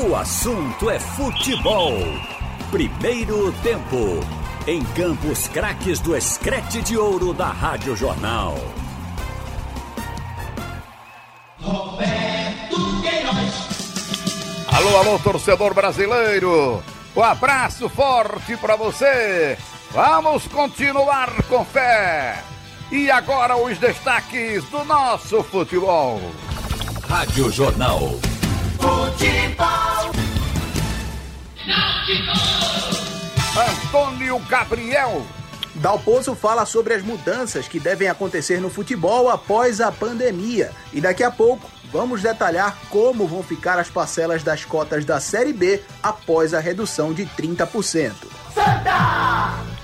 O assunto é futebol. Primeiro tempo. Em Campos Craques do Escrete de Ouro da Rádio Jornal. Roberto Queiroz. Alô, alô, torcedor brasileiro. Um abraço forte para você. Vamos continuar com fé. E agora os destaques do nosso futebol. Rádio Jornal. Futebol. Antônio Gabriel. Dalpozo fala sobre as mudanças que devem acontecer no futebol após a pandemia. E daqui a pouco vamos detalhar como vão ficar as parcelas das cotas da Série B após a redução de 30%. Santa!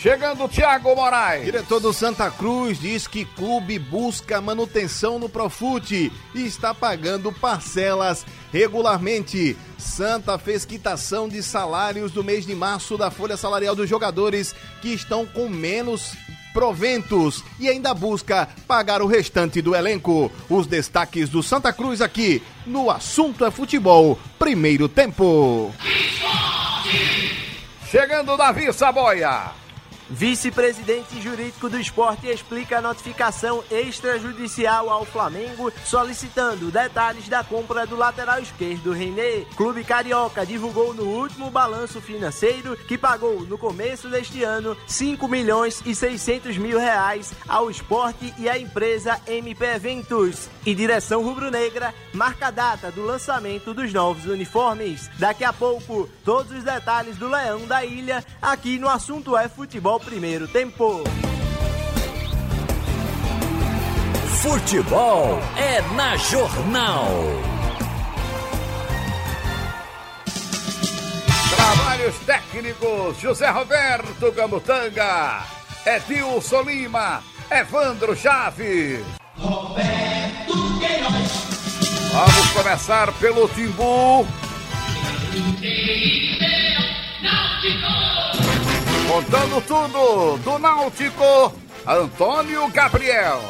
Chegando o Thiago Moraes. Diretor do Santa Cruz diz que clube busca manutenção no Profute e está pagando parcelas regularmente. Santa fez quitação de salários do mês de março da folha salarial dos jogadores que estão com menos proventos e ainda busca pagar o restante do elenco. Os destaques do Santa Cruz aqui no Assunto é Futebol, primeiro tempo. Chegando Davi Saboia. Vice-presidente jurídico do esporte explica a notificação extrajudicial ao Flamengo solicitando detalhes da compra do lateral esquerdo René. Clube Carioca divulgou no último balanço financeiro que pagou no começo deste ano 5 milhões e 600 mil reais ao esporte e à empresa MP Eventos. E direção rubro-negra marca a data do lançamento dos novos uniformes. Daqui a pouco, todos os detalhes do Leão da Ilha aqui no assunto é futebol primeiro tempo. Futebol é na Jornal. Trabalhos técnicos José Roberto Gamutanga, Edilson Lima, Evandro Chaves. Roberto Queiroz. Vamos começar pelo Timbu. Contando tudo do Náutico, Antônio Gabriel.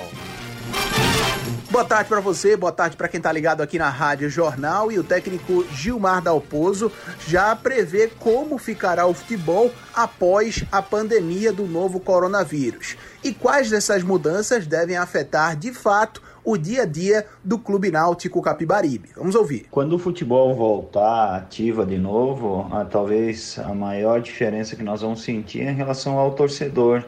Boa tarde para você, boa tarde para quem tá ligado aqui na Rádio Jornal e o técnico Gilmar Dalpozo já prevê como ficará o futebol após a pandemia do novo coronavírus e quais dessas mudanças devem afetar de fato o dia a dia do Clube Náutico Capibaribe. Vamos ouvir. Quando o futebol voltar ativa de novo, a, talvez a maior diferença que nós vamos sentir é em relação ao torcedor.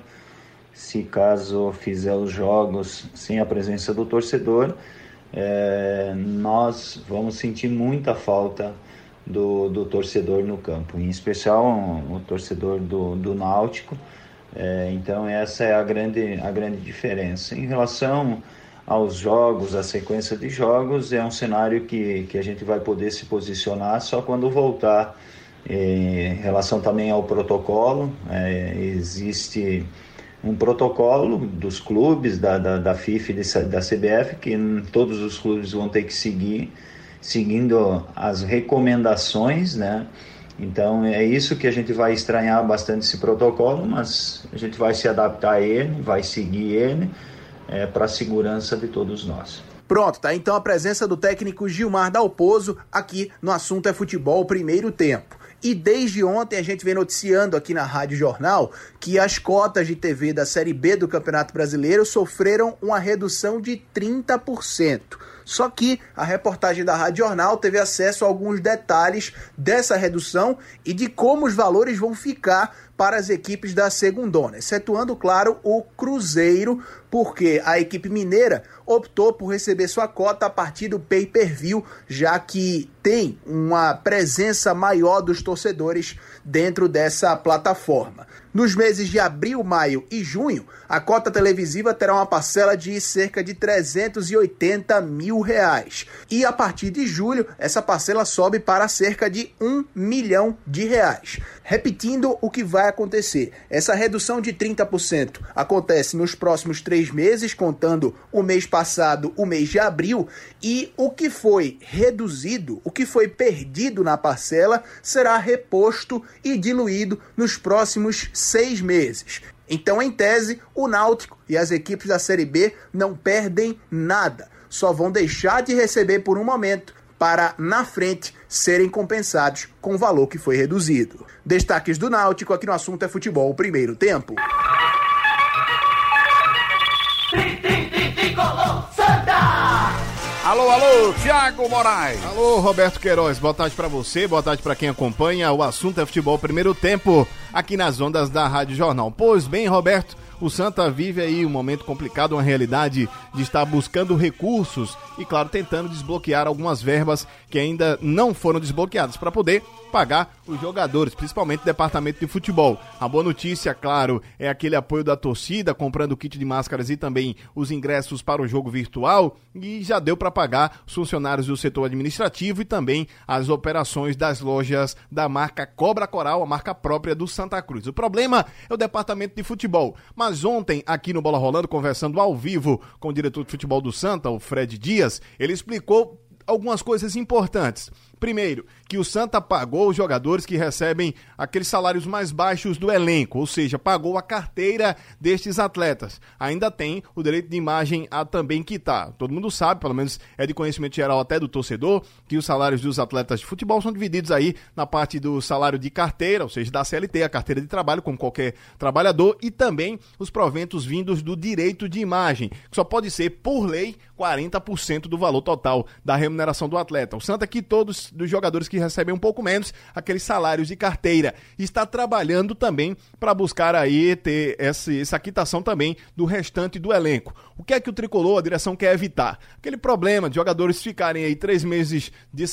Se caso fizer os jogos sem a presença do torcedor, é, nós vamos sentir muita falta do, do torcedor no campo, em especial o, o torcedor do, do Náutico. É, então essa é a grande, a grande diferença. Em relação aos jogos, a sequência de jogos, é um cenário que, que a gente vai poder se posicionar só quando voltar. Em relação também ao protocolo, é, existe um protocolo dos clubes, da, da, da FIFA e da CBF, que todos os clubes vão ter que seguir, seguindo as recomendações, né? Então é isso que a gente vai estranhar bastante esse protocolo, mas a gente vai se adaptar a ele, vai seguir ele é, para a segurança de todos nós. Pronto, tá então a presença do técnico Gilmar Dalpozo aqui no assunto é futebol primeiro tempo. E desde ontem a gente vem noticiando aqui na Rádio Jornal que as cotas de TV da Série B do Campeonato Brasileiro sofreram uma redução de 30%. Só que a reportagem da Rádio Jornal teve acesso a alguns detalhes dessa redução e de como os valores vão ficar para as equipes da segundona, excetuando, claro, o Cruzeiro, porque a equipe mineira optou por receber sua cota a partir do pay-per-view, já que tem uma presença maior dos torcedores dentro dessa plataforma. Nos meses de abril, maio e junho, a cota televisiva terá uma parcela de cerca de 380 mil reais. E a partir de julho, essa parcela sobe para cerca de 1 milhão de reais. Repetindo o que vai acontecer: essa redução de 30% acontece nos próximos três meses, contando o mês passado, o mês de abril, e o que foi reduzido, o que foi perdido na parcela, será reposto e diluído nos próximos seis meses. Então, em tese, o Náutico e as equipes da Série B não perdem nada, só vão deixar de receber por um momento para, na frente, serem compensados com o valor que foi reduzido. Destaques do Náutico aqui no assunto é futebol primeiro tempo. Alô, alô, Thiago Moraes. Alô, Roberto Queiroz. Boa tarde para você, boa tarde para quem acompanha. O assunto é futebol primeiro tempo aqui nas ondas da Rádio Jornal. Pois bem, Roberto, o Santa vive aí um momento complicado, uma realidade de estar buscando recursos e, claro, tentando desbloquear algumas verbas que ainda não foram desbloqueadas para poder pagar os jogadores, principalmente o departamento de futebol. A boa notícia, claro, é aquele apoio da torcida, comprando kit de máscaras e também os ingressos para o jogo virtual, e já deu para pagar os funcionários do setor administrativo e também as operações das lojas da marca Cobra Coral, a marca própria do Santa Cruz. O problema é o departamento de futebol. Mas ontem, aqui no Bola Rolando, conversando ao vivo com o diretor de futebol do Santa, o Fred Dias, ele explicou algumas coisas importantes. Primeiro, que o Santa pagou os jogadores que recebem aqueles salários mais baixos do elenco, ou seja, pagou a carteira destes atletas. Ainda tem o direito de imagem a também quitar. Todo mundo sabe, pelo menos é de conhecimento geral até do torcedor, que os salários dos atletas de futebol são divididos aí na parte do salário de carteira, ou seja, da CLT, a carteira de trabalho, como qualquer trabalhador, e também os proventos vindos do direito de imagem, que só pode ser, por lei, 40% do valor total da remuneração do atleta. O Santa que todos dos jogadores que recebem um pouco menos, aqueles salários de carteira. Está trabalhando também para buscar aí ter essa, essa quitação também do restante do elenco. O que é que o tricolor, a direção quer evitar? Aquele problema de jogadores ficarem aí três meses, de,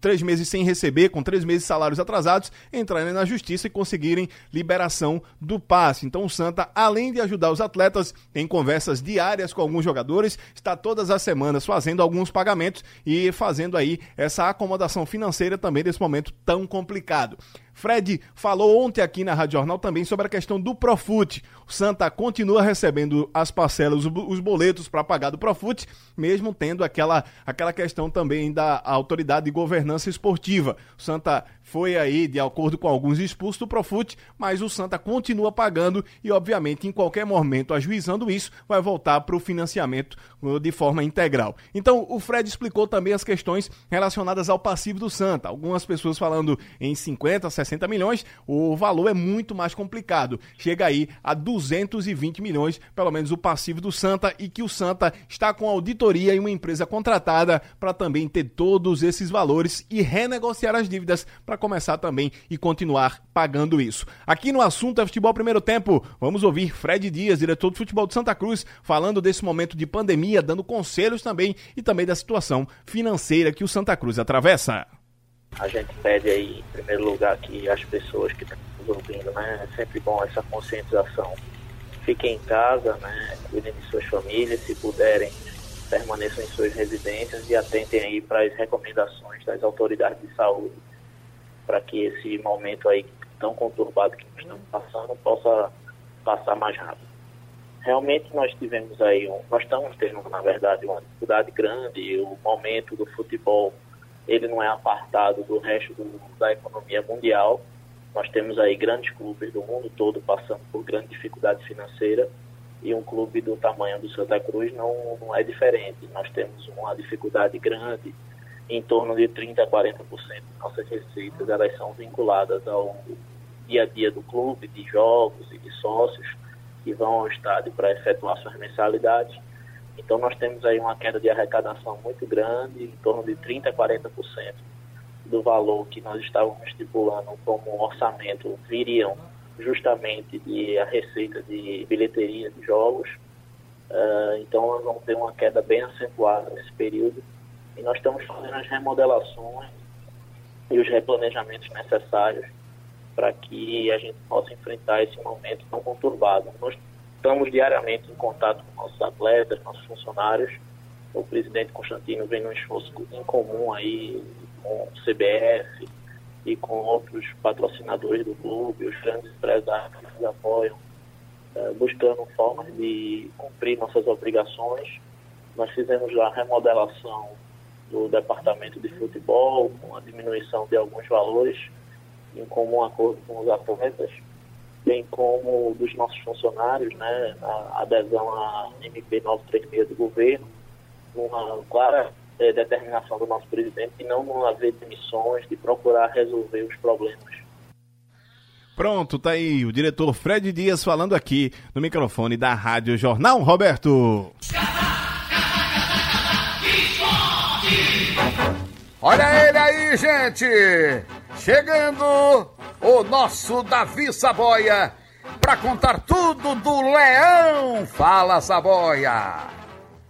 três meses sem receber, com três meses de salários atrasados, entrarem na justiça e conseguirem liberação do passe. Então o Santa, além de ajudar os atletas em conversas diárias com alguns jogadores, está todas as semanas fazendo alguns pagamentos e fazendo aí essa acomodação financeira também desse momento tão complicado. Fred falou ontem aqui na Rádio Jornal também sobre a questão do Profute. O Santa continua recebendo as parcelas, os boletos para pagar do Profute, mesmo tendo aquela, aquela questão também da autoridade de governança esportiva. O Santa foi aí de acordo com alguns expulsos do Profute, mas o Santa continua pagando e, obviamente, em qualquer momento, ajuizando isso, vai voltar para o financiamento uh, de forma integral. Então, o Fred explicou também as questões relacionadas ao passivo do Santa. Algumas pessoas falando em 50, 60 milhões, o valor é muito mais complicado. Chega aí a 220 milhões, pelo menos o passivo do Santa, e que o Santa está com auditoria e uma empresa contratada para também ter todos esses valores e renegociar as dívidas para começar também e continuar pagando isso. Aqui no assunto é futebol primeiro tempo, vamos ouvir Fred Dias, diretor de futebol de Santa Cruz, falando desse momento de pandemia, dando conselhos também e também da situação financeira que o Santa Cruz atravessa. A gente pede aí, em primeiro lugar, que as pessoas que estão nos ouvindo, né, é sempre bom essa conscientização. Fiquem em casa, né, cuidem de suas famílias, se puderem, permaneçam em suas residências e atentem aí para as recomendações das autoridades de saúde para que esse momento aí tão conturbado que nós estamos passando possa passar mais rápido. Realmente nós tivemos aí, um, nós estamos tendo, na verdade, uma dificuldade grande, o momento do futebol, ele não é apartado do resto do, da economia mundial, nós temos aí grandes clubes do mundo todo passando por grande dificuldade financeira e um clube do tamanho do Santa Cruz não, não é diferente. Nós temos uma dificuldade grande em torno de 30% a 40% de nossas receitas elas são vinculadas ao dia a dia do clube, de jogos e de sócios que vão ao estádio para efetuar suas mensalidades. Então nós temos aí uma queda de arrecadação muito grande, em torno de 30% a 40% do valor que nós estávamos estipulando como orçamento viriam justamente de a receita de bilheteria de jogos. Uh, então nós vamos ter uma queda bem acentuada nesse período e nós estamos fazendo as remodelações e os replanejamentos necessários para que a gente possa enfrentar esse momento tão conturbado. Nós estamos diariamente em contato com nossos atletas, nossos funcionários. O presidente Constantino vem num esforço em comum aí com o CBF e com outros patrocinadores do clube, os grandes empresários que nos apoiam, eh, buscando formas de cumprir nossas obrigações. Nós fizemos a remodelação do departamento de futebol, com a diminuição de alguns valores, em comum acordo com os atletas, bem como dos nossos funcionários, né, a adesão à MP 936 do governo, uma clara é, determinação do nosso presidente de não haver demissões, de procurar resolver os problemas. Pronto, tá aí o diretor Fred Dias falando aqui no microfone da Rádio Jornal, Roberto. Olha ele aí, gente! Chegando o nosso Davi Saboia para contar tudo do Leão. Fala, Saboia!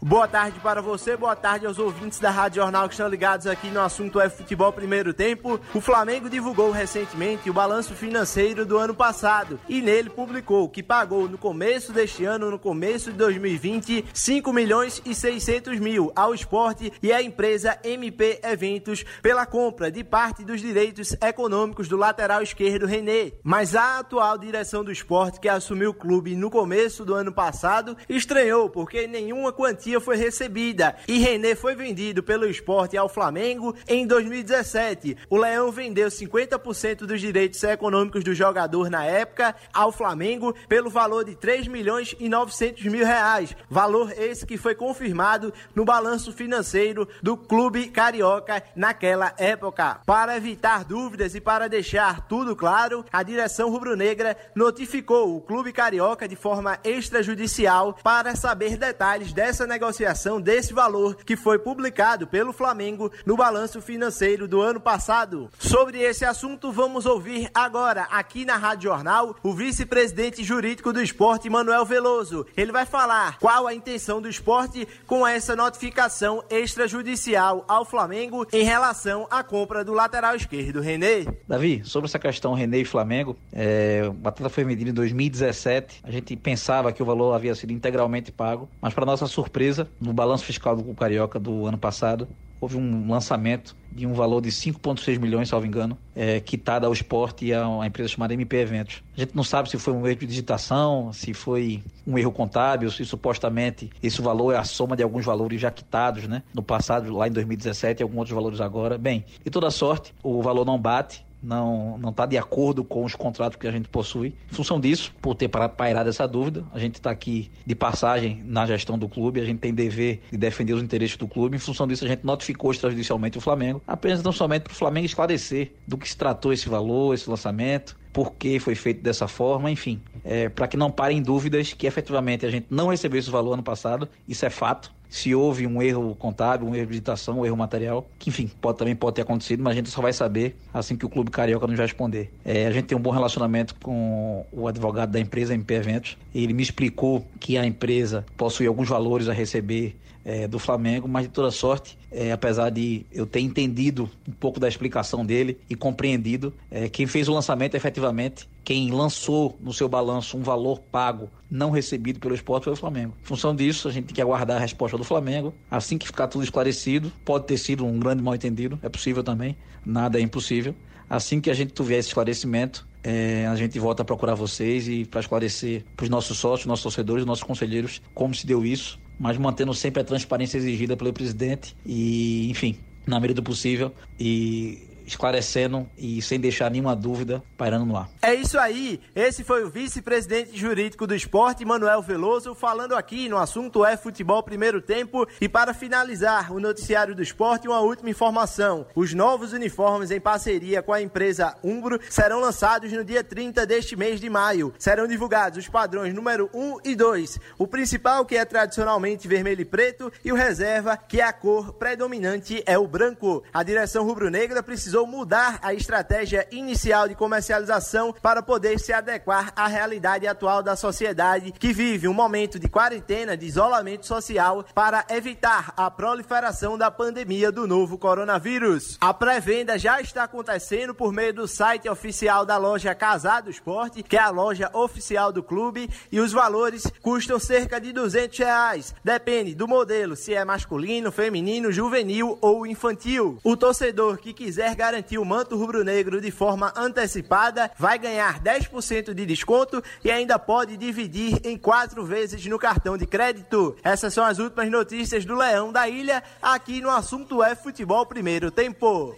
Boa tarde para você, boa tarde aos ouvintes da Rádio Jornal que estão ligados aqui no assunto é futebol primeiro tempo. O Flamengo divulgou recentemente o balanço financeiro do ano passado e nele publicou que pagou no começo deste ano, no começo de 2020, 5 milhões e 600 mil ao esporte e à empresa MP Eventos pela compra de parte dos direitos econômicos do lateral esquerdo René. Mas a atual direção do esporte que assumiu o clube no começo do ano passado estranhou porque nenhuma quantia foi recebida e René foi vendido pelo esporte ao Flamengo em 2017. O Leão vendeu 50% dos direitos econômicos do jogador na época ao Flamengo pelo valor de 3 milhões e 900 mil reais. Valor esse que foi confirmado no balanço financeiro do clube carioca naquela época. Para evitar dúvidas e para deixar tudo claro, a direção rubro-negra notificou o clube carioca de forma extrajudicial para saber detalhes dessa negociação negociação desse valor que foi publicado pelo Flamengo no balanço financeiro do ano passado. Sobre esse assunto, vamos ouvir agora, aqui na Rádio Jornal, o vice-presidente jurídico do esporte, Manuel Veloso. Ele vai falar qual a intenção do esporte com essa notificação extrajudicial ao Flamengo em relação à compra do lateral esquerdo, René. Davi, sobre essa questão René e Flamengo, é, o foi medido em 2017. A gente pensava que o valor havia sido integralmente pago, mas para nossa surpresa, no balanço fiscal do Carioca do ano passado, houve um lançamento de um valor de 5,6 milhões, salvo engano, é, quitado ao esporte e a uma empresa chamada MP Eventos. A gente não sabe se foi um erro de digitação, se foi um erro contábil, se supostamente esse valor é a soma de alguns valores já quitados, né? No passado, lá em 2017, e alguns outros valores agora. Bem, de toda sorte, o valor não bate, não não está de acordo com os contratos que a gente possui. Em função disso, por ter pairado essa dúvida, a gente está aqui de passagem na gestão do clube, a gente tem dever de defender os interesses do clube. Em função disso, a gente notificou extrajudicialmente o Flamengo, apenas não somente para o Flamengo esclarecer do que se tratou esse valor, esse lançamento, por que foi feito dessa forma, enfim, é, para que não parem dúvidas que efetivamente a gente não recebeu esse valor ano passado, isso é fato se houve um erro contábil, um erro de digitação, um erro material, que enfim, pode, também pode ter acontecido, mas a gente só vai saber assim que o Clube Carioca nos responder. É, a gente tem um bom relacionamento com o advogado da empresa MP Eventos, ele me explicou que a empresa possui alguns valores a receber é, do Flamengo, mas de toda sorte, é, apesar de eu ter entendido um pouco da explicação dele e compreendido, é, quem fez o lançamento efetivamente, quem lançou no seu balanço um valor pago não recebido pelo esporte foi o Flamengo. Em função disso, a gente tem que aguardar a resposta do Flamengo. Assim que ficar tudo esclarecido, pode ter sido um grande mal entendido, é possível também, nada é impossível. Assim que a gente tiver esse esclarecimento, é, a gente volta a procurar vocês e para esclarecer para os nossos sócios, nossos torcedores, nossos conselheiros como se deu isso mas mantendo sempre a transparência exigida pelo presidente e, enfim, na medida do possível. E esclarecendo e sem deixar nenhuma dúvida pairando no ar. É isso aí. Esse foi o vice-presidente jurídico do esporte, Manuel Veloso, falando aqui no assunto é futebol primeiro tempo. E para finalizar o noticiário do esporte, uma última informação. Os novos uniformes em parceria com a empresa Umbro serão lançados no dia 30 deste mês de maio. Serão divulgados os padrões número 1 e 2. O principal, que é tradicionalmente vermelho e preto, e o reserva, que é a cor predominante, é o branco. A direção rubro-negra precisou precisou mudar a estratégia inicial de comercialização para poder se adequar à realidade atual da sociedade que vive um momento de quarentena, de isolamento social para evitar a proliferação da pandemia do novo coronavírus. A pré-venda já está acontecendo por meio do site oficial da loja Casado Esporte, que é a loja oficial do clube, e os valores custam cerca de 200 reais. Depende do modelo, se é masculino, feminino, juvenil ou infantil. O torcedor que quiser garantir o manto rubro-negro de forma antecipada, vai ganhar 10% de desconto e ainda pode dividir em quatro vezes no cartão de crédito. Essas são as últimas notícias do Leão da Ilha, aqui no Assunto é Futebol Primeiro Tempo.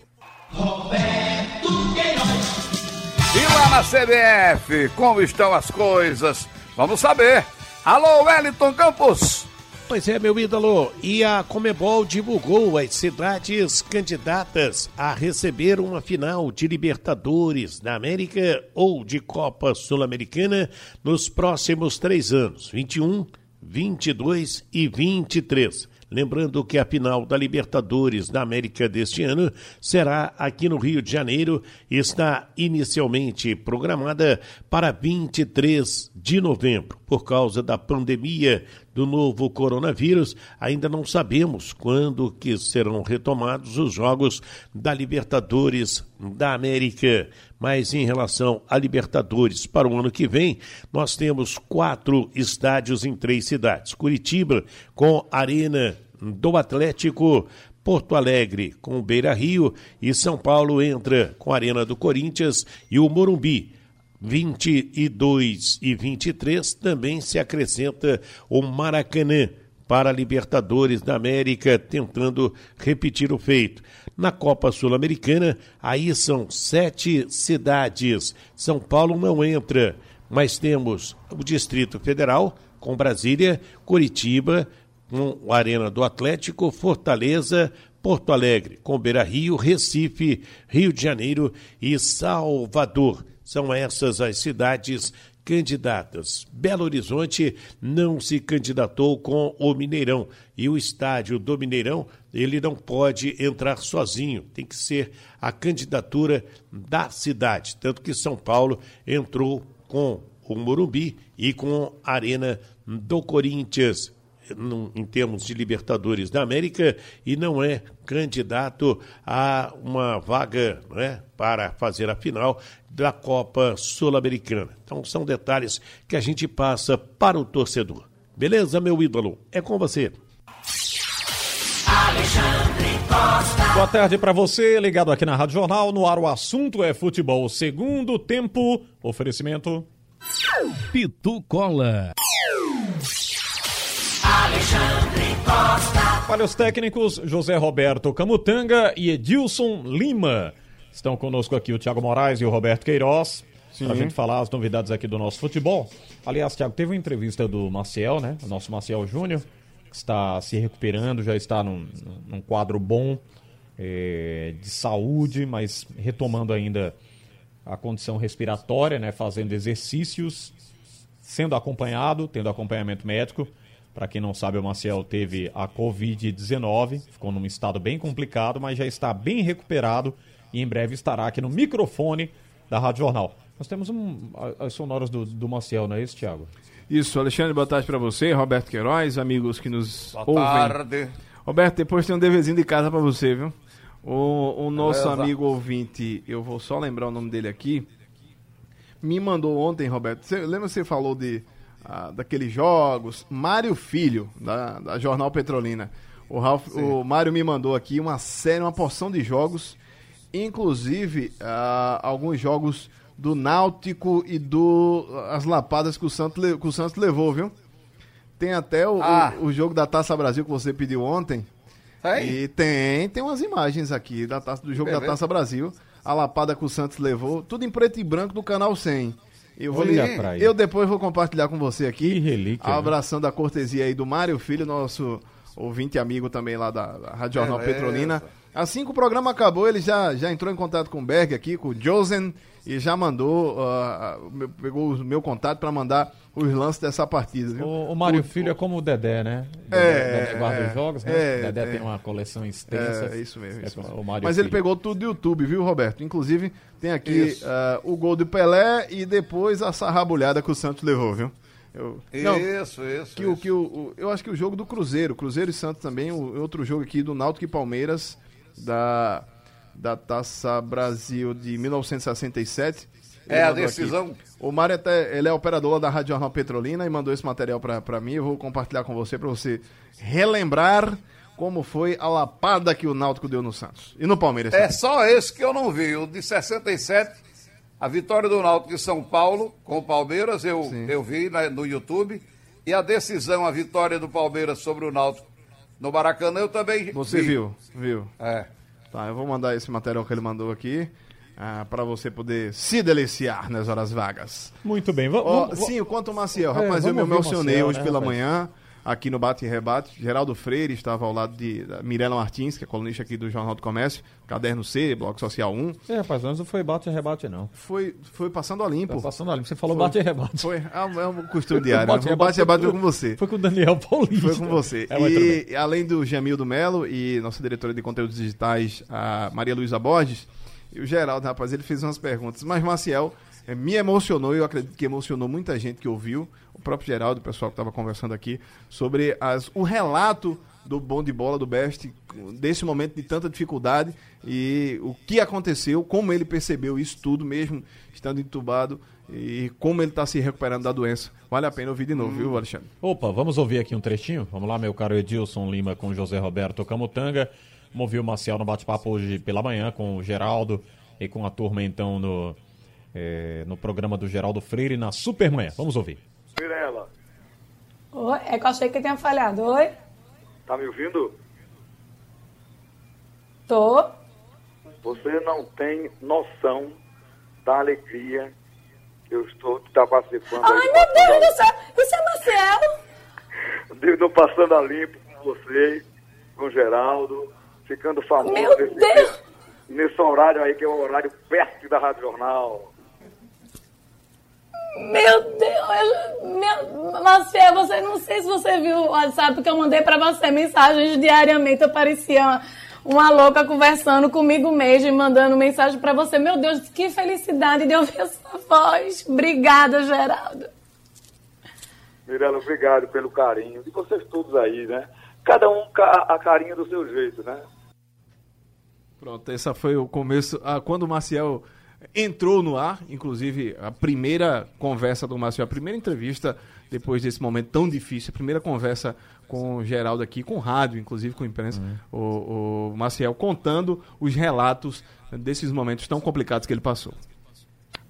Roberto Queiroz. E lá na CBF, como estão as coisas? Vamos saber. Alô, Wellington Campos. Pois é, meu ídolo. E a Comebol divulgou as cidades candidatas a receber uma final de Libertadores da América ou de Copa Sul-Americana nos próximos três anos: 21, 22 e 23. Lembrando que a final da Libertadores da América deste ano será aqui no Rio de Janeiro e está inicialmente programada para 23 de novembro. Por causa da pandemia do novo coronavírus, ainda não sabemos quando que serão retomados os jogos da Libertadores da América. Mas em relação a Libertadores para o ano que vem, nós temos quatro estádios em três cidades: Curitiba com Arena do Atlético, Porto Alegre com Beira Rio e São Paulo entra com a Arena do Corinthians e o Morumbi. 22 e 23 também se acrescenta o Maracanã para a Libertadores da América, tentando repetir o feito. Na Copa Sul-Americana, aí são sete cidades. São Paulo não entra, mas temos o Distrito Federal, com Brasília, Curitiba, com a Arena do Atlético, Fortaleza, Porto Alegre, com Beira Rio, Recife, Rio de Janeiro e Salvador. São essas as cidades candidatas. Belo Horizonte não se candidatou com o Mineirão e o estádio do Mineirão ele não pode entrar sozinho, tem que ser a candidatura da cidade. Tanto que São Paulo entrou com o Morumbi e com a Arena do Corinthians em termos de Libertadores da América e não é candidato a uma vaga né, para fazer a final da Copa Sul-Americana. Então são detalhes que a gente passa para o torcedor. Beleza, meu ídolo? É com você. Alexandre Costa. Boa tarde para você, ligado aqui na Rádio Jornal. No ar, o assunto é futebol. Segundo tempo, oferecimento. Pitu Cola. Para os técnicos, José Roberto Camutanga e Edilson Lima. Estão conosco aqui o Thiago Moraes e o Roberto Queiroz. Para a gente falar as novidades aqui do nosso futebol. Aliás, Thiago, teve uma entrevista do Maciel, né? O nosso Maciel Júnior, que está se recuperando, já está num, num quadro bom é, de saúde, mas retomando ainda a condição respiratória, né? Fazendo exercícios, sendo acompanhado, tendo acompanhamento médico. Para quem não sabe, o Maciel teve a Covid-19, ficou num estado bem complicado, mas já está bem recuperado e em breve estará aqui no microfone da Rádio Jornal. Nós temos um, as sonoras do, do Maciel, não é isso, Thiago? Isso, Alexandre, boa tarde para você, Roberto Queiroz, amigos que nos boa ouvem. Boa tarde. Roberto, depois tem um deverzinho de casa para você, viu? O, o nosso Beleza. amigo ouvinte, eu vou só lembrar o nome dele aqui, me mandou ontem, Roberto. Você, lembra que você falou de ah, daqueles jogos. Mário Filho, da, da Jornal Petrolina. O, Ralph, o Mário me mandou aqui uma série, uma porção de jogos, inclusive ah, alguns jogos do Náutico e do as lapadas que o Santos, que o Santos levou, viu? Tem até o, ah. o, o, jogo da Taça Brasil que você pediu ontem. Tem? E tem, tem umas imagens aqui da taça, do jogo Beleza. da Taça Brasil. A lapada que o Santos levou, tudo em preto e branco do canal 100. Eu, vou, eu depois vou compartilhar com você aqui. Que relíquia. Né? Abraçando a cortesia aí do Mário Filho, nosso ouvinte amigo também lá da, da Rádio Jornal é, Petrolina. Assim que o programa acabou, ele já, já entrou em contato com o Berg aqui, com o Josen, e já mandou, uh, pegou o meu contato para mandar os lances dessa partida. Viu? O, o Mário o, Filho o... é como o Dedé, né? É, Dedé guarda é, os jogos, né? É, Dedé é, tem uma coleção extensa. É, isso mesmo. Isso mesmo. Mas Filho. ele pegou tudo do YouTube, viu, Roberto? Inclusive, tem aqui uh, o gol do Pelé e depois a sarrabulhada que o Santos levou, viu? Eu, não, isso, isso. Que, isso. O, que o, o, eu acho que o jogo do Cruzeiro, Cruzeiro e Santos também, o, outro jogo aqui do Náutico e Palmeiras, da, da Taça Brasil de 1967 é a decisão. Aqui. O Mário até, ele é operador da Rádio Jornal Petrolina e mandou esse material para mim. Eu vou compartilhar com você para você relembrar como foi a lapada que o Náutico deu no Santos. E no Palmeiras. É só esse que eu não vi. O de 67, a vitória do Náutico de São Paulo com o Palmeiras, eu, eu vi no YouTube. E a decisão, a vitória do Palmeiras sobre o Náutico no Maracanã, eu também Você vi. viu, viu. É. Tá, eu vou mandar esse material que ele mandou aqui ah, para você poder se deliciar nas horas vagas. Muito bem, vamos. Oh, sim, quanto o Maciel, é, rapaz, eu me emocionei Maciel, hoje né, pela rapaz? manhã. Aqui no Bate e Rebate. Geraldo Freire estava ao lado de Mirela Martins, que é colunista aqui do Jornal do Comércio, Caderno C, Bloco Social 1. É, rapaz, antes não foi bate e rebate, não. Foi, foi passando a limpo. Foi passando a limpo. Você falou foi. bate e rebate. Foi. É um costume diário. bate, né? bate e rebate foi com você. Foi com o Daniel Paulista. Foi com você. É, e além do Jamildo Melo e nossa diretora de conteúdos digitais, a Maria Luísa Borges, e o Geraldo, rapaz, ele fez umas perguntas. Mas, Maciel, é, me emocionou, e eu acredito que emocionou muita gente que ouviu, o próprio Geraldo, o pessoal que estava conversando aqui, sobre as, o relato do bom de bola do Best, desse momento de tanta dificuldade e o que aconteceu, como ele percebeu isso tudo, mesmo estando entubado, e como ele está se recuperando da doença. Vale a pena ouvir de novo, hum. viu, Alexandre? Opa, vamos ouvir aqui um trechinho? Vamos lá, meu caro Edilson Lima com José Roberto Camutanga. Vamos ouvir o Marcial no bate-papo hoje pela manhã com o Geraldo e com a turma então no, é, no programa do Geraldo Freire na Supermanhã. Vamos ouvir. Mirela. Oi, é que eu achei que tinha falhado. Oi? Tá me ouvindo? Tô. Você não tem noção da alegria que eu estou que tá participando. Ai, meu Deus do céu! Isso é Marcelo! Estou passando a limpo com você, com o Geraldo, ficando famoso. Meu nesse, Deus! Nesse horário aí, que é o horário perto da Rádio Jornal. Meu Deus, meu, Marcelo, você não sei se você viu o WhatsApp que eu mandei para você mensagens diariamente. Eu parecia uma, uma, louca conversando comigo mesmo e mandando mensagem para você. Meu Deus, que felicidade de ouvir a sua voz. Obrigada, Geraldo. Mirela, obrigado pelo carinho. De vocês todos aí, né? Cada um a carinho do seu jeito, né? Pronto, esse foi o começo. Ah, quando o Maciel entrou no ar, inclusive a primeira conversa do Márcio, a primeira entrevista depois desse momento tão difícil, a primeira conversa com o Geraldo aqui, com rádio, inclusive com imprensa, uhum. o, o Maciel contando os relatos desses momentos tão complicados que ele passou.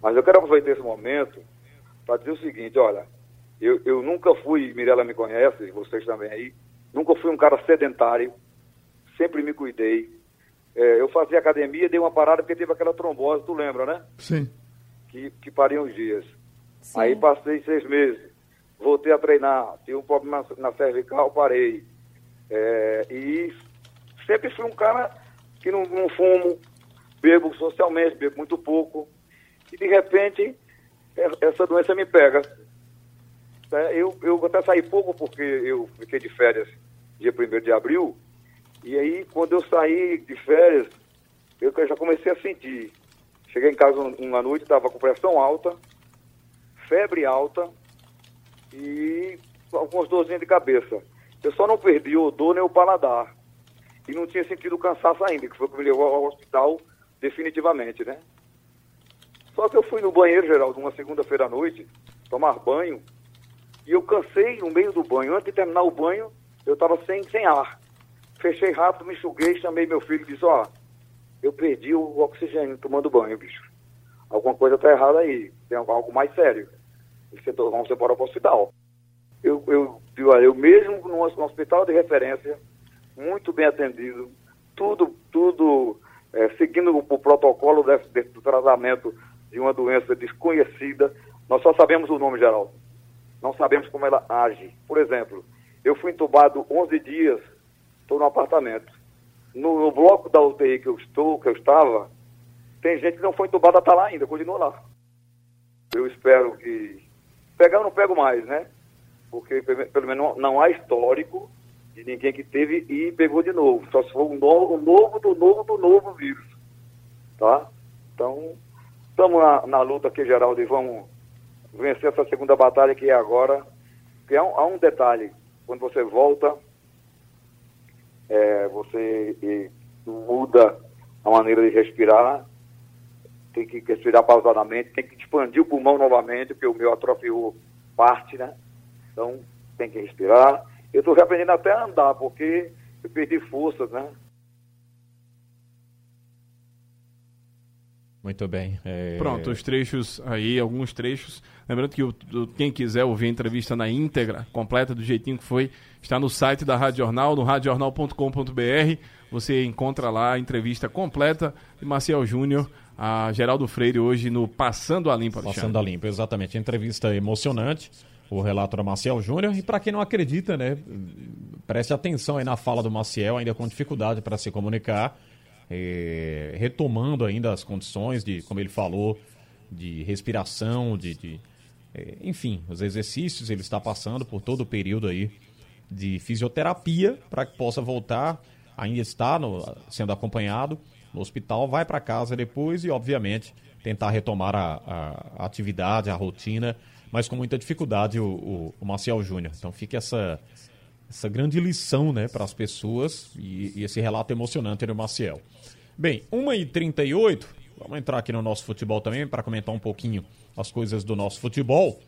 Mas eu quero aproveitar esse momento para dizer o seguinte, olha, eu, eu nunca fui, Mirella me conhece, vocês também aí, nunca fui um cara sedentário, sempre me cuidei, é, eu fazia academia, dei uma parada porque teve aquela trombose, tu lembra, né? Sim. Que, que parei uns dias. Sim. Aí passei seis meses, voltei a treinar, tive um problema na, na cervical, parei. É, e sempre fui um cara que não, não fumo, bebo socialmente, bebo muito pouco. E de repente, é, essa doença me pega. É, eu, eu até saí pouco porque eu fiquei de férias dia 1 de abril, e aí, quando eu saí de férias, eu já comecei a sentir. Cheguei em casa uma noite, estava com pressão alta, febre alta e algumas dorzinhas de cabeça. Eu só não perdi o odor nem o paladar. E não tinha sentido cansaço ainda, que foi o que me levou ao hospital definitivamente, né? Só que eu fui no banheiro, Geraldo, uma segunda-feira à noite, tomar banho, e eu cansei no meio do banho. Antes de terminar o banho, eu estava sem, sem ar. Fechei rápido, me enxuguei, chamei meu filho e disse, ó, eu perdi o oxigênio tomando banho, bicho. Alguma coisa tá errada aí, tem algo mais sério. Vamos embora para o hospital. Eu, eu, eu, eu mesmo no hospital de referência, muito bem atendido, tudo, tudo é, seguindo o, o protocolo desse, desse, do tratamento de uma doença desconhecida. Nós só sabemos o nome geral. Não sabemos como ela age. Por exemplo, eu fui entubado 11 dias estou no apartamento. No, no, bloco da UTI que eu estou, que eu estava, tem gente que não foi entubada, está lá ainda, continua lá. Eu espero que. Pegar eu não pego mais, né? Porque pelo menos não, não há histórico de ninguém que teve e pegou de novo. Só se for um novo, um novo do novo do novo vírus. Tá? Então, estamos na, na luta aqui, Geraldo, e vamos vencer essa segunda batalha que é agora. Porque há um, há um detalhe. Quando você volta é, você e, muda a maneira de respirar, tem que respirar pausadamente, tem que expandir o pulmão novamente, porque o meu atrofiou parte, né? Então, tem que respirar. Eu estou aprendendo até a andar, porque eu perdi forças, né? Muito bem. É... Pronto, os trechos aí, alguns trechos. Lembrando que o, quem quiser ouvir a entrevista na íntegra, completa, do jeitinho que foi, está no site da Rádio Jornal, no radiojornal.com.br. Você encontra lá a entrevista completa de Marcial Júnior a Geraldo Freire hoje no Passando a Limpo. Passando a Limpo, exatamente. Entrevista emocionante. o relato do Maciel Júnior. E para quem não acredita, né, preste atenção aí na fala do Maciel, ainda com dificuldade para se comunicar, é, retomando ainda as condições de, como ele falou, de respiração, de, de é, enfim, os exercícios, ele está passando por todo o período aí de fisioterapia para que possa voltar, ainda está no, sendo acompanhado no hospital, vai para casa depois e, obviamente, tentar retomar a, a, atividade, a rotina, mas com muita dificuldade o, o, o Marcial Júnior. Então fica essa, essa grande lição né, para as pessoas e, e, esse relato emocionante do Maciel. Bem, 1h38, vamos entrar aqui no nosso futebol também para comentar um pouquinho as coisas do nosso futebol.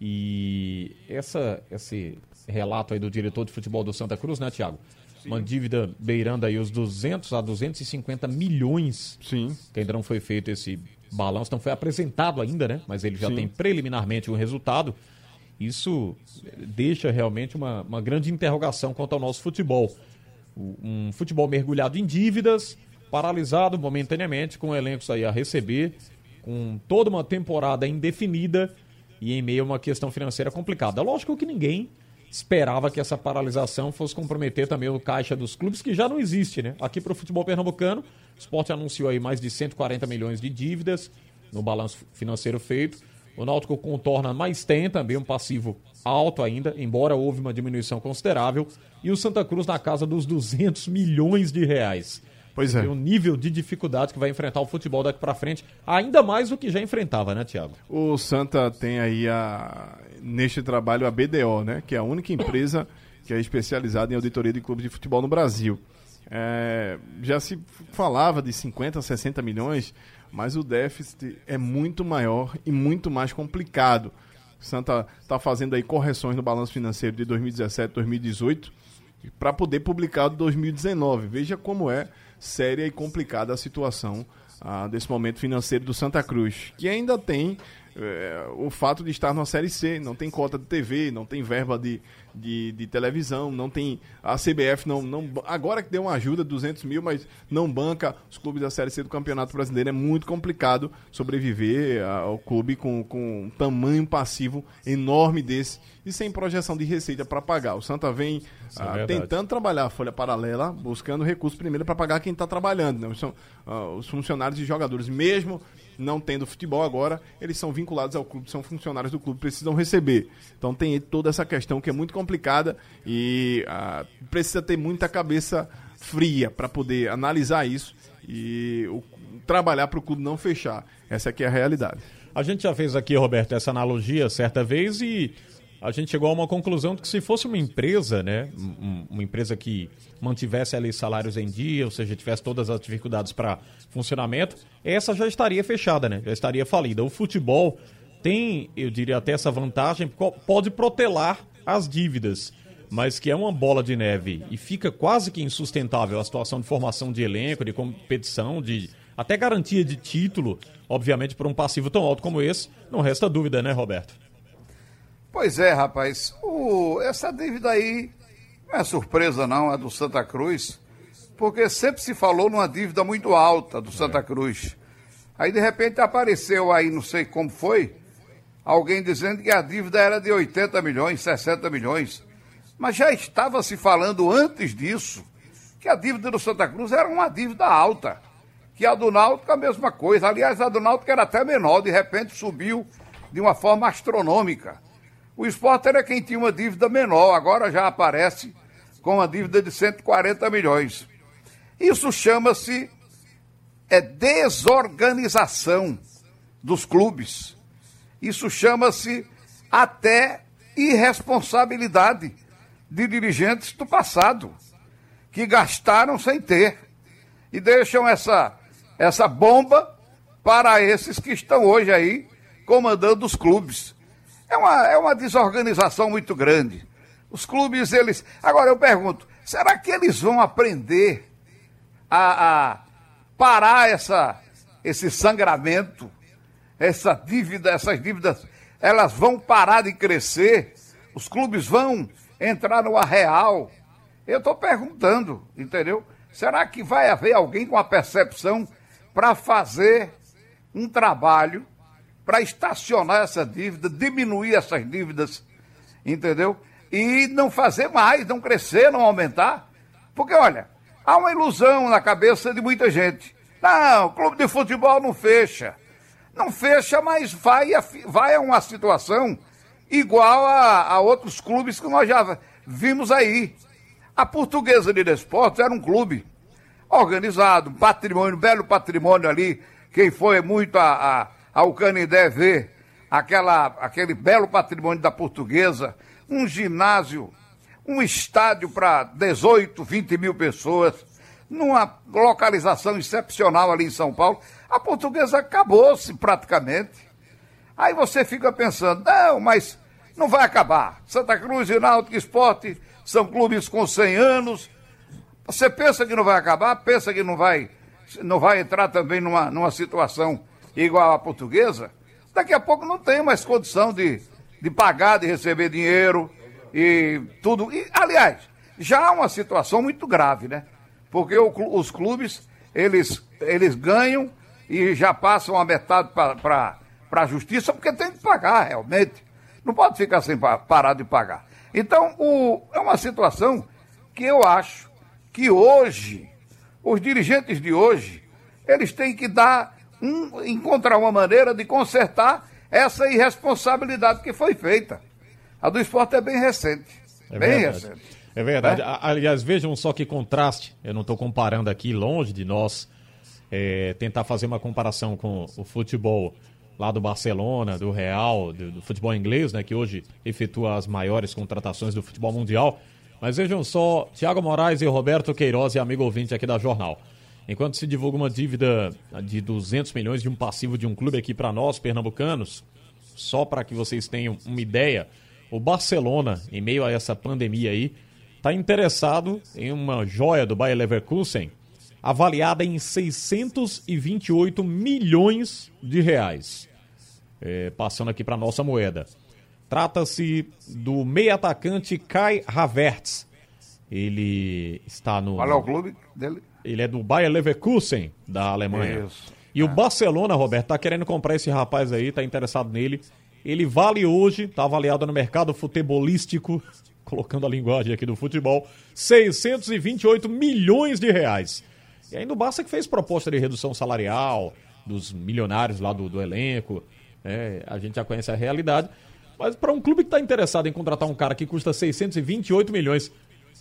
E essa, esse relato aí do diretor de futebol do Santa Cruz, né, Tiago? Uma dívida beirando aí os 200 a 250 milhões. Sim. Que ainda não foi feito esse balanço, não foi apresentado ainda, né? Mas ele já Sim. tem preliminarmente o um resultado. Isso deixa realmente uma, uma grande interrogação quanto ao nosso futebol. Um futebol mergulhado em dívidas, paralisado momentaneamente, com elencos aí a receber, com toda uma temporada indefinida e em meio a uma questão financeira complicada. Lógico que ninguém esperava que essa paralisação fosse comprometer também o caixa dos clubes, que já não existe, né? Aqui para o futebol pernambucano, o esporte anunciou aí mais de 140 milhões de dívidas no balanço financeiro feito. O Náutico contorna, mas tem também um passivo alto ainda, embora houve uma diminuição considerável. E o Santa Cruz na casa dos 200 milhões de reais. Pois é. Tem um nível de dificuldade que vai enfrentar o futebol daqui para frente, ainda mais do que já enfrentava, né, Tiago? O Santa tem aí a neste trabalho a BDO, né, que é a única empresa que é especializada em auditoria de clubes de futebol no Brasil. É, já se falava de 50, 60 milhões, mas o déficit é muito maior e muito mais complicado. O Santa está fazendo aí correções no balanço financeiro de 2017, 2018 para poder publicar de 2019. Veja como é séria e complicada a situação ah, desse momento financeiro do Santa Cruz, que ainda tem é, o fato de estar na Série C, não tem cota de TV, não tem verba de, de, de, televisão, não tem. A CBF não, não. Agora que deu uma ajuda, 200 mil, mas não banca os clubes da Série C do Campeonato Brasileiro. É muito complicado sobreviver ao clube com, com um tamanho passivo enorme desse e sem projeção de receita para pagar. O Santa vem é ah, tentando trabalhar a folha paralela, buscando recursos primeiro para pagar quem está trabalhando. Né? São ah, os funcionários e jogadores, mesmo não tendo futebol agora, eles são vinculados ao clube, são funcionários do clube, precisam receber. Então tem toda essa questão que é muito complicada e ah, precisa ter muita cabeça fria para poder analisar isso e o, trabalhar para o clube não fechar. Essa aqui é a realidade. A gente já fez aqui, Roberto, essa analogia certa vez e a gente chegou a uma conclusão de que se fosse uma empresa, né, uma empresa que mantivesse ali salários em dia, ou seja, tivesse todas as dificuldades para funcionamento, essa já estaria fechada, né? Já estaria falida. O futebol tem, eu diria até essa vantagem, pode protelar as dívidas, mas que é uma bola de neve e fica quase que insustentável a situação de formação de elenco, de competição, de até garantia de título, obviamente por um passivo tão alto como esse, não resta dúvida, né, Roberto? Pois é, rapaz. O, essa dívida aí não é surpresa, não, é do Santa Cruz, porque sempre se falou numa dívida muito alta do Santa Cruz. Aí, de repente, apareceu aí, não sei como foi, alguém dizendo que a dívida era de 80 milhões, 60 milhões. Mas já estava se falando antes disso que a dívida do Santa Cruz era uma dívida alta. Que a do Náutico a mesma coisa. Aliás, a do Náutico era até menor, de repente subiu de uma forma astronômica. O esporte era quem tinha uma dívida menor, agora já aparece com uma dívida de 140 milhões. Isso chama-se é desorganização dos clubes. Isso chama-se até irresponsabilidade de dirigentes do passado, que gastaram sem ter e deixam essa, essa bomba para esses que estão hoje aí comandando os clubes. É uma, é uma desorganização muito grande. Os clubes, eles. Agora eu pergunto, será que eles vão aprender a, a parar essa, esse sangramento, essa dívida, essas dívidas, elas vão parar de crescer? Os clubes vão entrar no arreal? Eu estou perguntando, entendeu? Será que vai haver alguém com a percepção para fazer um trabalho para estacionar essa dívida, diminuir essas dívidas entendeu? E não fazer mais, não crescer, não aumentar. Porque, olha, há uma ilusão na cabeça de muita gente. Não, o clube de futebol não fecha. Não fecha, mas vai a, vai a uma situação igual a, a outros clubes que nós já vimos aí. A Portuguesa de Desportos era um clube organizado, um patrimônio, um belo patrimônio ali. Quem foi muito a, a, ao Canindé ver aquela, aquele belo patrimônio da Portuguesa, um ginásio, um estádio para 18, 20 mil pessoas, numa localização excepcional ali em São Paulo. A Portuguesa acabou-se praticamente. Aí você fica pensando, não, mas não vai acabar. Santa Cruz e Náutico Esporte são clubes com 100 anos. Você pensa que não vai acabar? Pensa que não vai, não vai entrar também numa, numa situação igual à portuguesa? Daqui a pouco não tem mais condição de, de pagar, de receber dinheiro e tudo. E, aliás, já há uma situação muito grave, né? Porque o, os clubes, eles, eles ganham e já passam a metade para para a justiça, porque tem que pagar realmente. Não pode ficar sem parar de pagar. Então, o, é uma situação que eu acho que hoje, os dirigentes de hoje, eles têm que dar um, encontrar uma maneira de consertar essa irresponsabilidade que foi feita. A do esporte é bem recente. É bem verdade. recente. É verdade. É? Aliás, vejam só que contraste. Eu não estou comparando aqui, longe de nós, é, tentar fazer uma comparação com o futebol lá do Barcelona, do Real, do, do, futebol inglês, né, que hoje efetua as maiores contratações do futebol mundial. Mas vejam só, Thiago Moraes e Roberto Queiroz, e amigo ouvinte aqui da Jornal. Enquanto se divulga uma dívida de 200 milhões de um passivo de um clube aqui para nós, pernambucanos, só para que vocês tenham uma ideia, o Barcelona, em meio a essa pandemia aí, está interessado em uma joia do Bayer Leverkusen, avaliada em 628 milhões de reais. É, passando aqui para nossa moeda. Trata-se do meio atacante Kai Havertz. Ele está no. Qual é o clube dele? Ele é do Bayer Leverkusen, da Alemanha. Isso. E o Barcelona, Roberto, tá querendo comprar esse rapaz aí, tá interessado nele. Ele vale hoje, tá avaliado no mercado futebolístico, colocando a linguagem aqui do futebol, 628 milhões de reais. E ainda o Barça que fez proposta de redução salarial dos milionários lá do, do elenco. Né? A gente já conhece a realidade. Mas para um clube que está interessado em contratar um cara que custa 628 milhões,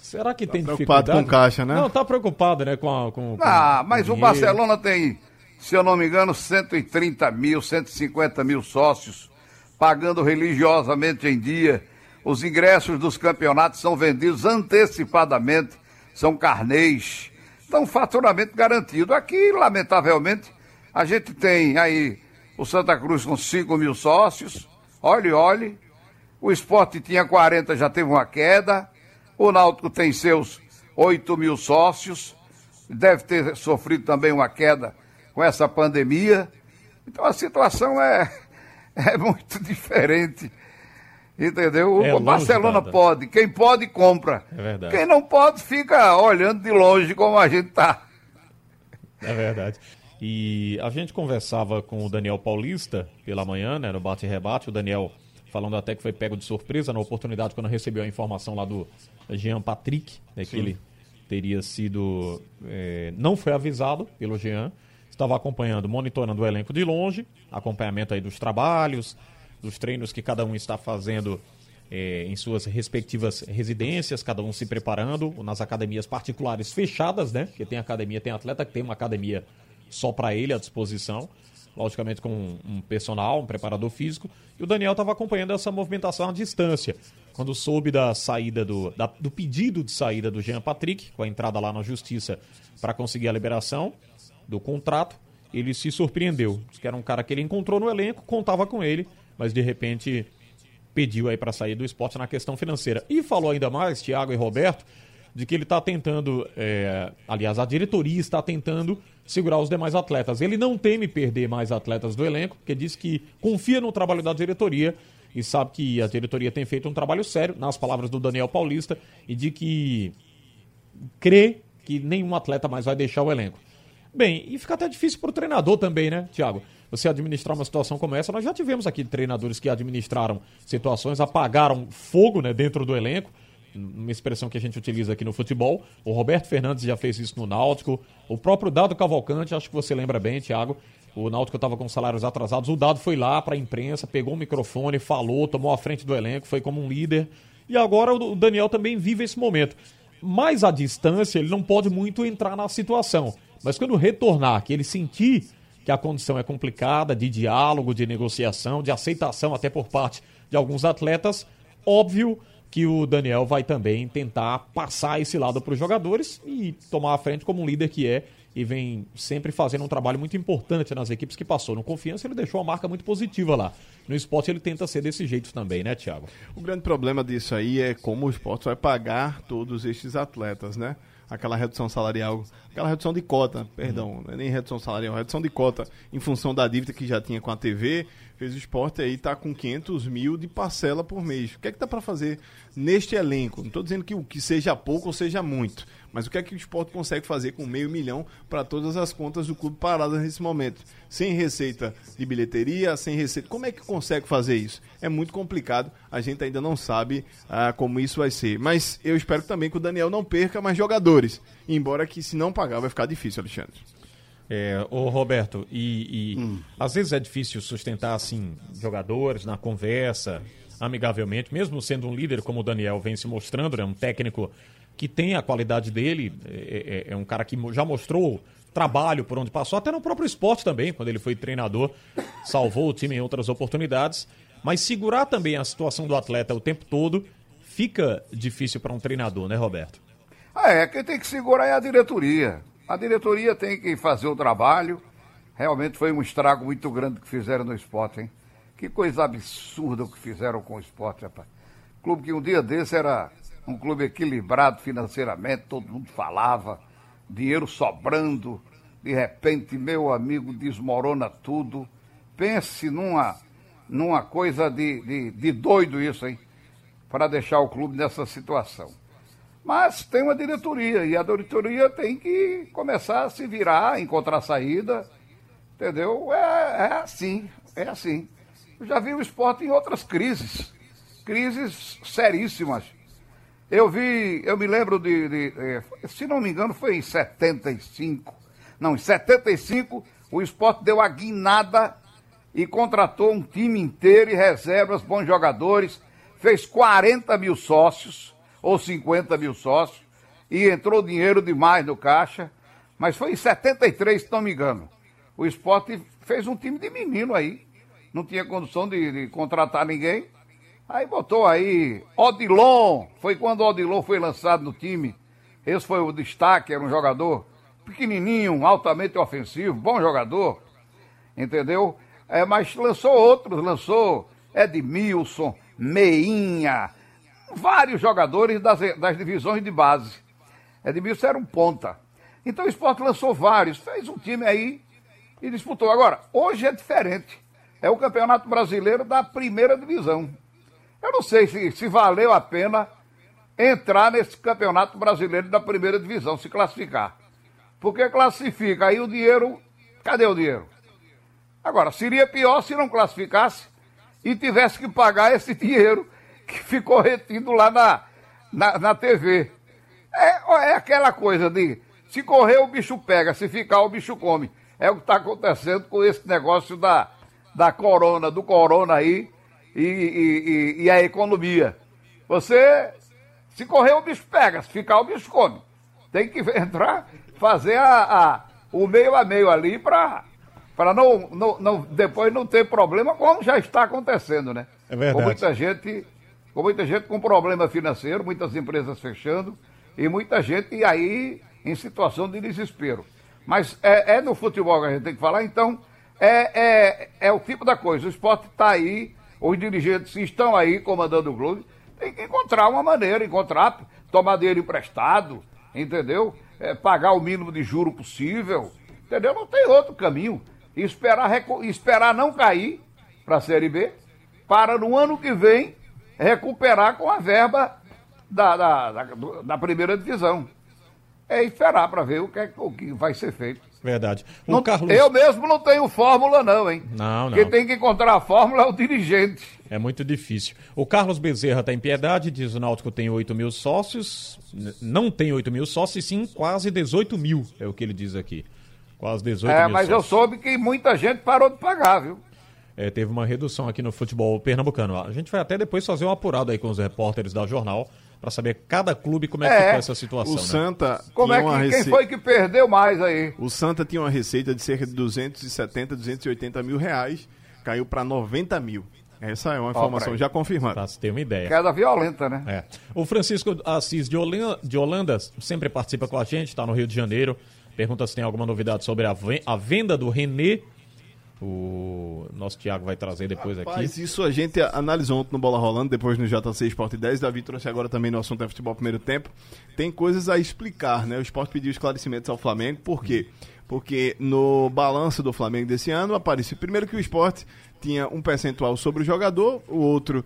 será que tá tem preocupado dificuldade? com caixa, né? Não, tá preocupado, né, com, a, com, Ah, com mas o, o Barcelona tem, se eu não me engano, 130 mil, 150 mil sócios, pagando religiosamente em dia. Os ingressos dos campeonatos são vendidos antecipadamente, são carnês. Então, faturamento garantido. Aqui, lamentavelmente, a gente tem aí o Santa Cruz com 5 mil sócios. Olhe, olhe. O esporte tinha 40, já teve uma queda. O Náutico tem seus 8 mil sócios. Deve ter sofrido também uma queda com essa pandemia. Então a situação é, é muito diferente Entendeu? É, o Barcelona pode. Quem pode, compra. É verdade. Quem não pode, fica olhando de longe como a gente tá. É verdade. E a gente conversava com o Daniel Paulista pela manhã, né, no bate-rebate. O Daniel falando até que foi pego de surpresa na oportunidade quando recebeu a informação lá do Jean Patrick, né, que ele teria sido. É, não foi avisado pelo Jean. Estava acompanhando, monitorando o elenco de longe, acompanhamento aí dos trabalhos, dos treinos que cada um está fazendo é, em suas respectivas residências, cada um se preparando nas academias particulares fechadas, né? Porque tem academia, tem atleta que tem uma academia só para ele à disposição, logicamente com um, personal, um preparador físico. E o Daniel estava acompanhando essa movimentação à distância. Quando soube da saída do, da, do pedido de saída do Jean Patrick, com a entrada lá na justiça para conseguir a liberação do contrato, ele se surpreendeu. Diz que era um cara que ele encontrou no elenco, contava com ele mas de repente pediu aí para sair do esporte na questão financeira. E falou ainda mais, Thiago e Roberto, de que ele está tentando, é, aliás, a diretoria está tentando segurar os demais atletas. Ele não teme perder mais atletas do elenco, porque diz que confia no trabalho da diretoria e sabe que a diretoria tem feito um trabalho sério, nas palavras do Daniel Paulista, e de que crê que nenhum atleta mais vai deixar o elenco. Bem, e fica até difícil para o treinador também, né, Thiago? Você administrar uma situação como essa, nós já tivemos aqui treinadores que administraram situações, apagaram fogo né, dentro do elenco, uma expressão que a gente utiliza aqui no futebol. O Roberto Fernandes já fez isso no Náutico, o próprio Dado Cavalcante, acho que você lembra bem, Thiago. O Náutico estava com salários atrasados, o Dado foi lá para a imprensa, pegou o microfone, falou, tomou a frente do elenco, foi como um líder. E agora o Daniel também vive esse momento. Mas à distância, ele não pode muito entrar na situação. Mas quando retornar, que ele sentir que a condição é complicada, de diálogo, de negociação, de aceitação até por parte de alguns atletas, óbvio que o Daniel vai também tentar passar esse lado para os jogadores e tomar a frente como um líder que é e vem sempre fazendo um trabalho muito importante nas equipes que passou. No Confiança ele deixou uma marca muito positiva lá. No esporte ele tenta ser desse jeito também, né, Thiago? O grande problema disso aí é como o esporte vai pagar todos estes atletas, né? Aquela redução salarial, aquela redução de cota, perdão, uhum. nem redução salarial, redução de cota em função da dívida que já tinha com a TV, fez o esporte aí tá com 500 mil de parcela por mês. O que é que dá para fazer neste elenco? Não estou dizendo que, que seja pouco ou seja muito, mas o que é que o esporte consegue fazer com meio milhão para todas as contas do clube paradas nesse momento? Sem receita de bilheteria, sem receita. Como é que consegue fazer isso? É muito complicado, a gente ainda não sabe ah, como isso vai ser. Mas eu espero também que o Daniel não perca mais jogadores. Embora que se não pagar vai ficar difícil, Alexandre. É, ô Roberto, e, e hum. às vezes é difícil sustentar assim jogadores na conversa, amigavelmente, mesmo sendo um líder como o Daniel vem se mostrando, é né, um técnico que tem a qualidade dele, é, é, é um cara que já mostrou trabalho por onde passou, até no próprio esporte também, quando ele foi treinador, salvou o time em outras oportunidades. Mas segurar também a situação do atleta o tempo todo fica difícil para um treinador, né, Roberto? Ah, é, quem tem que segurar é a diretoria. A diretoria tem que fazer o trabalho. Realmente foi um estrago muito grande que fizeram no esporte, hein? Que coisa absurda o que fizeram com o esporte, rapaz. Clube que um dia desse era um clube equilibrado financeiramente, todo mundo falava, dinheiro sobrando, de repente, meu amigo, desmorona tudo. Pense numa, numa coisa de, de, de doido isso, hein? Para deixar o clube nessa situação. Mas tem uma diretoria, e a diretoria tem que começar a se virar, encontrar saída, entendeu? É, é assim, é assim. Eu já vi o esporte em outras crises, crises seríssimas eu vi, eu me lembro de, de, de, se não me engano, foi em 75. Não, em 75 o esporte deu a guinada e contratou um time inteiro e reservas, bons jogadores, fez 40 mil sócios, ou 50 mil sócios, e entrou dinheiro demais no caixa. Mas foi em 73, se não me engano. O esporte fez um time de menino aí. Não tinha condição de, de contratar ninguém Aí botou aí Odilon, foi quando Odilon foi lançado no time. Esse foi o destaque, era um jogador pequenininho, altamente ofensivo, bom jogador, entendeu? É, mas lançou outros, lançou Edmilson, Meinha, vários jogadores das, das divisões de base. Edmilson era um ponta. Então o esporte lançou vários, fez um time aí e disputou. Agora, hoje é diferente. É o campeonato brasileiro da primeira divisão. Eu não sei se, se valeu a pena entrar nesse campeonato brasileiro da primeira divisão, se classificar. Porque classifica, aí o dinheiro. Cadê o dinheiro? Agora, seria pior se não classificasse e tivesse que pagar esse dinheiro que ficou retido lá na, na, na TV. É, é aquela coisa de se correr o bicho pega, se ficar o bicho come. É o que está acontecendo com esse negócio da, da corona, do corona aí, e, e, e, a economia. Você, se correr, o bicho pega, se ficar, o bicho come. Tem que entrar, fazer a, a o meio a meio ali para para não, não, não, depois não ter problema, como já está acontecendo, né? É verdade. Com muita gente, com muita gente com problema financeiro, muitas empresas fechando e muita gente aí em situação de desespero. Mas é, é no futebol que a gente tem que falar, então é, é, é o tipo da coisa. O esporte está aí os dirigentes estão aí comandando o clube, tem que encontrar uma maneira, encontrar, tomar dinheiro emprestado, entendeu? É, pagar o mínimo de juro possível, entendeu? Não tem outro caminho. Esperar, esperar não cair para a Série B, para no ano que vem recuperar com a verba da, da, da, da primeira divisão. É esperar para ver o que, é, o que vai ser feito. Verdade. O Não- Carlos... Eu mesmo não tenho fórmula, não, hein? Não, não. Quem tem que encontrar a fórmula é o dirigente. É muito difícil. O Carlos Bezerra está em piedade, diz o Náutico tem 8 mil sócios. Não tem 8 mil sócios, sim quase 18 mil, é o que ele diz aqui. Quase 18 É, mil mas eu sócios. soube que muita gente parou de pagar, viu? É, teve uma redução aqui no futebol pernambucano. A gente vai até depois fazer um apurado aí com os repórteres da jornal para saber cada clube como é que É. ficou essa situação. O né? Santa Como é que quem rece- foi que perdeu mais aí? O Santa tinha uma receita de cerca de 270, 280 mil reais, caiu para 90 mil. Essa é uma informação aí. já confirmada. Pra se ter uma ideia. Queda violenta, né? É. O Francisco Assis de Holanda, de Holanda sempre participa com a gente, está no Rio de Janeiro. Pergunta se tem alguma novidade sobre a, ven- a venda do René. O nosso Thiago vai trazer depois aqui. Mas isso a gente analisou ontem no Bola Rolando, depois no JC Esporte 10. Davi trouxe agora também no assunto é futebol primeiro tempo. Tem coisas a explicar, né? O esporte pediu esclarecimentos ao Flamengo, por quê? Porque no balanço do Flamengo desse ano apareceu primeiro que o esporte tinha um percentual sobre o jogador, o outro,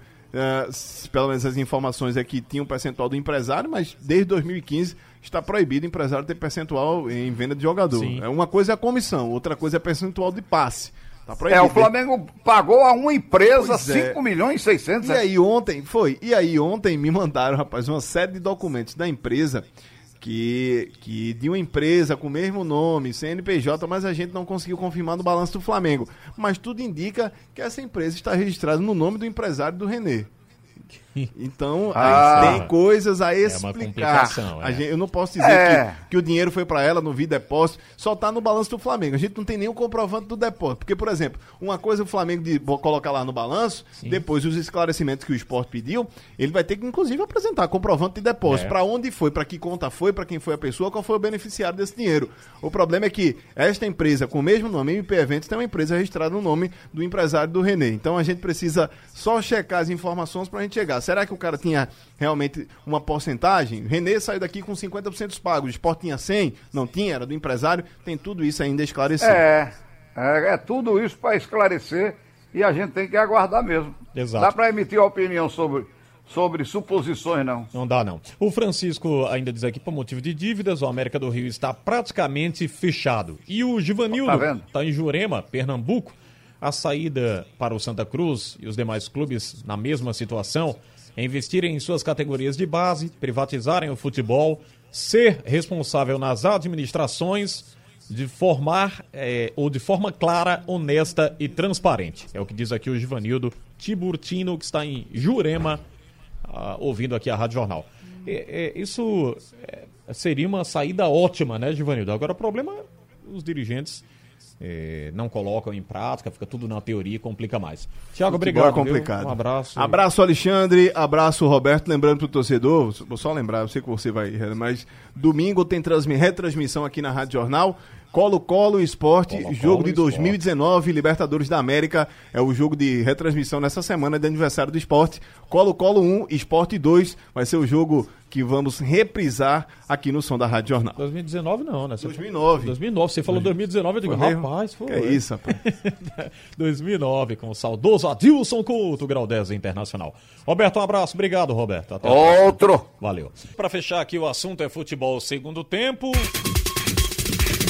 s- pelo menos as informações é que tinha um percentual do empresário, mas desde 2015 está proibido o empresário ter percentual em venda de jogador. Sim. É uma coisa é a comissão, outra coisa é percentual de passe. Tá É, o Flamengo pagou a uma empresa Pois é. 5 milhões e 600. E aí ontem, foi, e aí ontem me mandaram, rapaz, uma série de documentos da empresa que, que de uma empresa com o mesmo nome, CNPJ, mas a gente não conseguiu confirmar no balanço do Flamengo. Mas tudo indica que essa empresa está registrada no nome do empresário do Renê. Então, Ah. tem coisas a É uma explicar. complicação, A é. gente- eu não posso dizer É. que, que o dinheiro foi para ela no vi depósito, só tá no balanço do Flamengo. A gente não tem nenhum comprovante do depósito. Porque, por exemplo, uma coisa o Flamengo de, vou colocar lá no balanço, depois os esclarecimentos que o esporte pediu, ele vai ter que, inclusive, apresentar comprovante de depósito. É. Para onde foi, para que conta foi, para quem foi a pessoa, qual foi o beneficiário desse dinheiro. O problema é que esta empresa, com o mesmo nome, MP Eventos, tem uma empresa registrada no nome do empresário do Renê. Então a gente precisa só checar as informações para a gente chegar. Será que o cara tinha realmente uma porcentagem? Renê saiu daqui com 50% dos pagos. O esporte tinha 100? Não tinha, era do empresário. Tem tudo isso ainda a esclarecer. É, é, é tudo isso para esclarecer e a gente tem que aguardar mesmo. Exato. Dá para emitir opinião sobre, sobre suposições, não. Não dá, não. O Francisco ainda diz aqui, por motivo de dívidas, o América do Rio está praticamente fechado. E o Givanildo Tá está em Jurema, Pernambuco. A saída para o Santa Cruz e os demais clubes na mesma situação investirem em suas categorias de base, privatizarem o futebol, ser responsável nas administrações, de formar eh, ou de forma clara, honesta e transparente. É o que diz aqui o Givanildo Tiburtino, que está em Jurema, ah, ouvindo aqui a Rádio Jornal. É, é, isso é, seria uma saída ótima, né, Givanildo? Agora o problema é os dirigentes é, não colocam em prática, fica tudo na teoria e complica mais. Tiago, Futebol obrigado. É complicado. viu? Um abraço. Abraço, Alexandre. Abraço, Roberto. Lembrando pro torcedor, vou só lembrar, eu sei que você vai, mas domingo tem transmi- retransmissão aqui na Rádio Jornal. Colo-Colo Esporte, Colo-Colo jogo de Esporte. 2019, Libertadores da América. É o jogo de retransmissão nessa semana de aniversário do esporte. Colo-Colo 1, Esporte 2. Vai ser o jogo que vamos reprisar aqui no som da Rádio Jornal. 2019 não, né? Você 2009. 2009, você falou 2019, eu digo, Foi rapaz, foi. Que é isso, rapaz. 2009, com o saudoso Adilson Couto, Grau 10 Internacional. Roberto, um abraço, obrigado, Roberto. Até a próxima. Outro. Valeu. Para fechar aqui, o assunto é futebol segundo tempo.